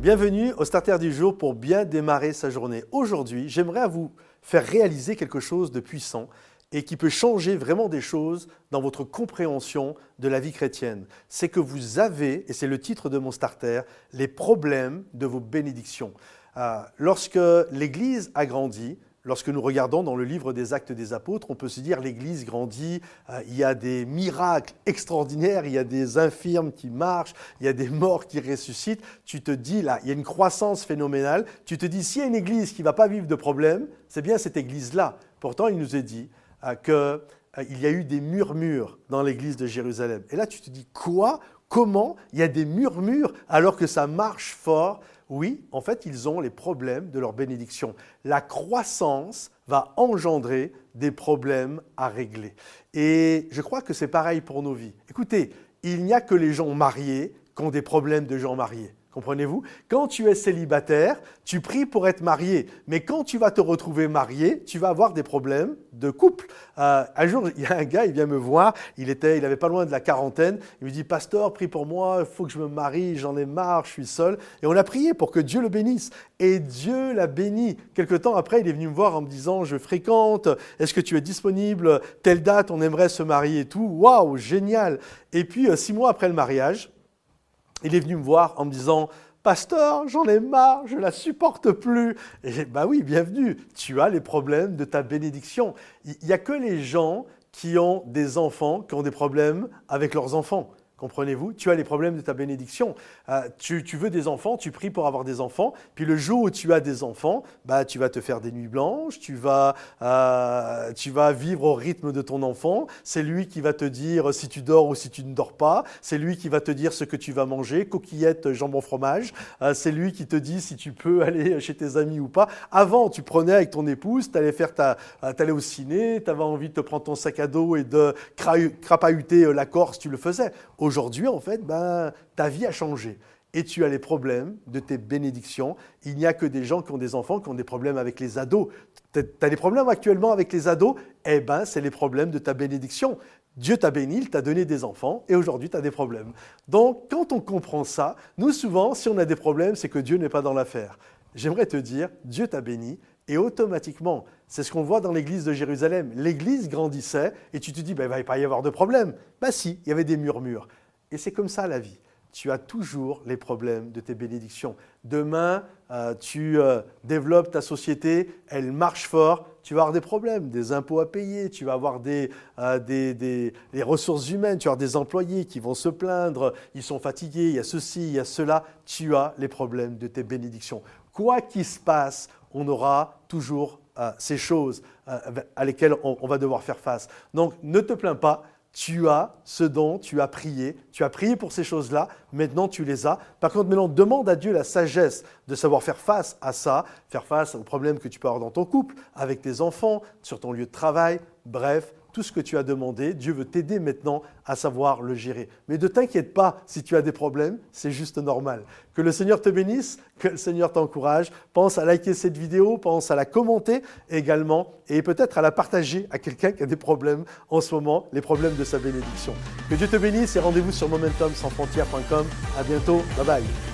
Bienvenue au Starter du jour pour bien démarrer sa journée. Aujourd'hui, j'aimerais vous faire réaliser quelque chose de puissant et qui peut changer vraiment des choses dans votre compréhension de la vie chrétienne. C'est que vous avez, et c'est le titre de mon starter, les problèmes de vos bénédictions. Euh, lorsque l'Église a grandi, Lorsque nous regardons dans le livre des actes des apôtres, on peut se dire l'Église grandit, euh, il y a des miracles extraordinaires, il y a des infirmes qui marchent, il y a des morts qui ressuscitent. Tu te dis là, il y a une croissance phénoménale. Tu te dis, s'il y a une Église qui ne va pas vivre de problème, c'est bien cette Église-là. Pourtant, il nous est dit euh, qu'il euh, y a eu des murmures dans l'Église de Jérusalem. Et là, tu te dis, quoi? Comment il y a des murmures alors que ça marche fort? Oui, en fait, ils ont les problèmes de leur bénédiction. La croissance va engendrer des problèmes à régler. Et je crois que c'est pareil pour nos vies. Écoutez, il n'y a que les gens mariés qui ont des problèmes de gens mariés. Comprenez-vous? Quand tu es célibataire, tu pries pour être marié. Mais quand tu vas te retrouver marié, tu vas avoir des problèmes de couple. Euh, un jour, il y a un gars, il vient me voir, il était, il avait pas loin de la quarantaine. Il me dit, Pasteur, prie pour moi, il faut que je me marie, j'en ai marre, je suis seul. Et on a prié pour que Dieu le bénisse. Et Dieu l'a béni. Quelque temps après, il est venu me voir en me disant, je fréquente, est-ce que tu es disponible? Telle date, on aimerait se marier et tout. Waouh, génial. Et puis, euh, six mois après le mariage, il est venu me voir en me disant Pasteur, j'en ai marre, je la supporte plus. Et bah oui, bienvenue, tu as les problèmes de ta bénédiction. Il n'y a que les gens qui ont des enfants qui ont des problèmes avec leurs enfants. Comprenez-vous? Tu as les problèmes de ta bénédiction. Euh, tu, veux des enfants, tu pries pour avoir des enfants, puis le jour où tu as des enfants, bah, tu vas te faire des nuits blanches, tu vas, euh, tu vas vivre au rythme de ton enfant. C'est lui qui va te dire si tu dors ou si tu ne dors pas. C'est lui qui va te dire ce que tu vas manger, coquillettes, jambon, fromage. Euh, c'est lui qui te dit si tu peux aller chez tes amis ou pas. Avant, tu prenais avec ton épouse, tu allais, allais au ciné, tu avais envie de te prendre ton sac à dos et de crapahuter la Corse, tu le faisais. Aujourd'hui, en fait, ben, ta vie a changé. Et tu as les problèmes de tes bénédictions. Il n'y a que des gens qui ont des enfants qui ont des problèmes avec les ados. Tu as des problèmes actuellement avec les ados? Eh bien, c'est les problèmes de ta bénédiction. Dieu t'a béni, il t'a donné des enfants, et aujourd'hui tu as des problèmes. Donc, quand on comprend ça, nous souvent, si on a des problèmes, c'est que Dieu n'est pas dans l'affaire. J'aimerais te dire, Dieu t'a béni, et automatiquement, c'est ce qu'on voit dans l'église de Jérusalem. L'église grandissait, et tu te dis, ben, il ne va pas y avoir de problème. Ben si, il y avait des murmures. Et c'est comme ça la vie. Tu as toujours les problèmes de tes bénédictions. Demain, euh, tu euh, développes ta société, elle marche fort, tu vas avoir des problèmes, des impôts à payer, tu vas avoir des, euh, des, ressources humaines, tu vas avoir des employés qui vont se plaindre, ils sont fatigués, il y a ceci, il y a cela. Tu as les problèmes de tes bénédictions. Quoi qu'il se passe, on aura toujours ces choses à lesquelles on va devoir faire face. Donc ne te plains pas, tu as ce dont tu as prié, tu as prié pour ces choses-là, maintenant tu les as. Par contre, maintenant, demande à Dieu la sagesse de savoir faire face à ça, faire face aux problèmes que tu peux avoir dans ton couple, avec tes enfants, sur ton lieu de travail, bref, tout ce que tu as demandé, Dieu veut t'aider maintenant à savoir le gérer. Mais ne t'inquiète pas si tu as des problèmes, c'est juste normal. Que le Seigneur te bénisse, que le Seigneur t'encourage. Pense à liker cette vidéo, pense à la commenter également et peut-être à la partager à quelqu'un qui a des problèmes en ce moment, les problèmes de sa bénédiction. Que Dieu te bénisse et rendez-vous sur momentumsansfrontières.com. À bientôt. Bye bye.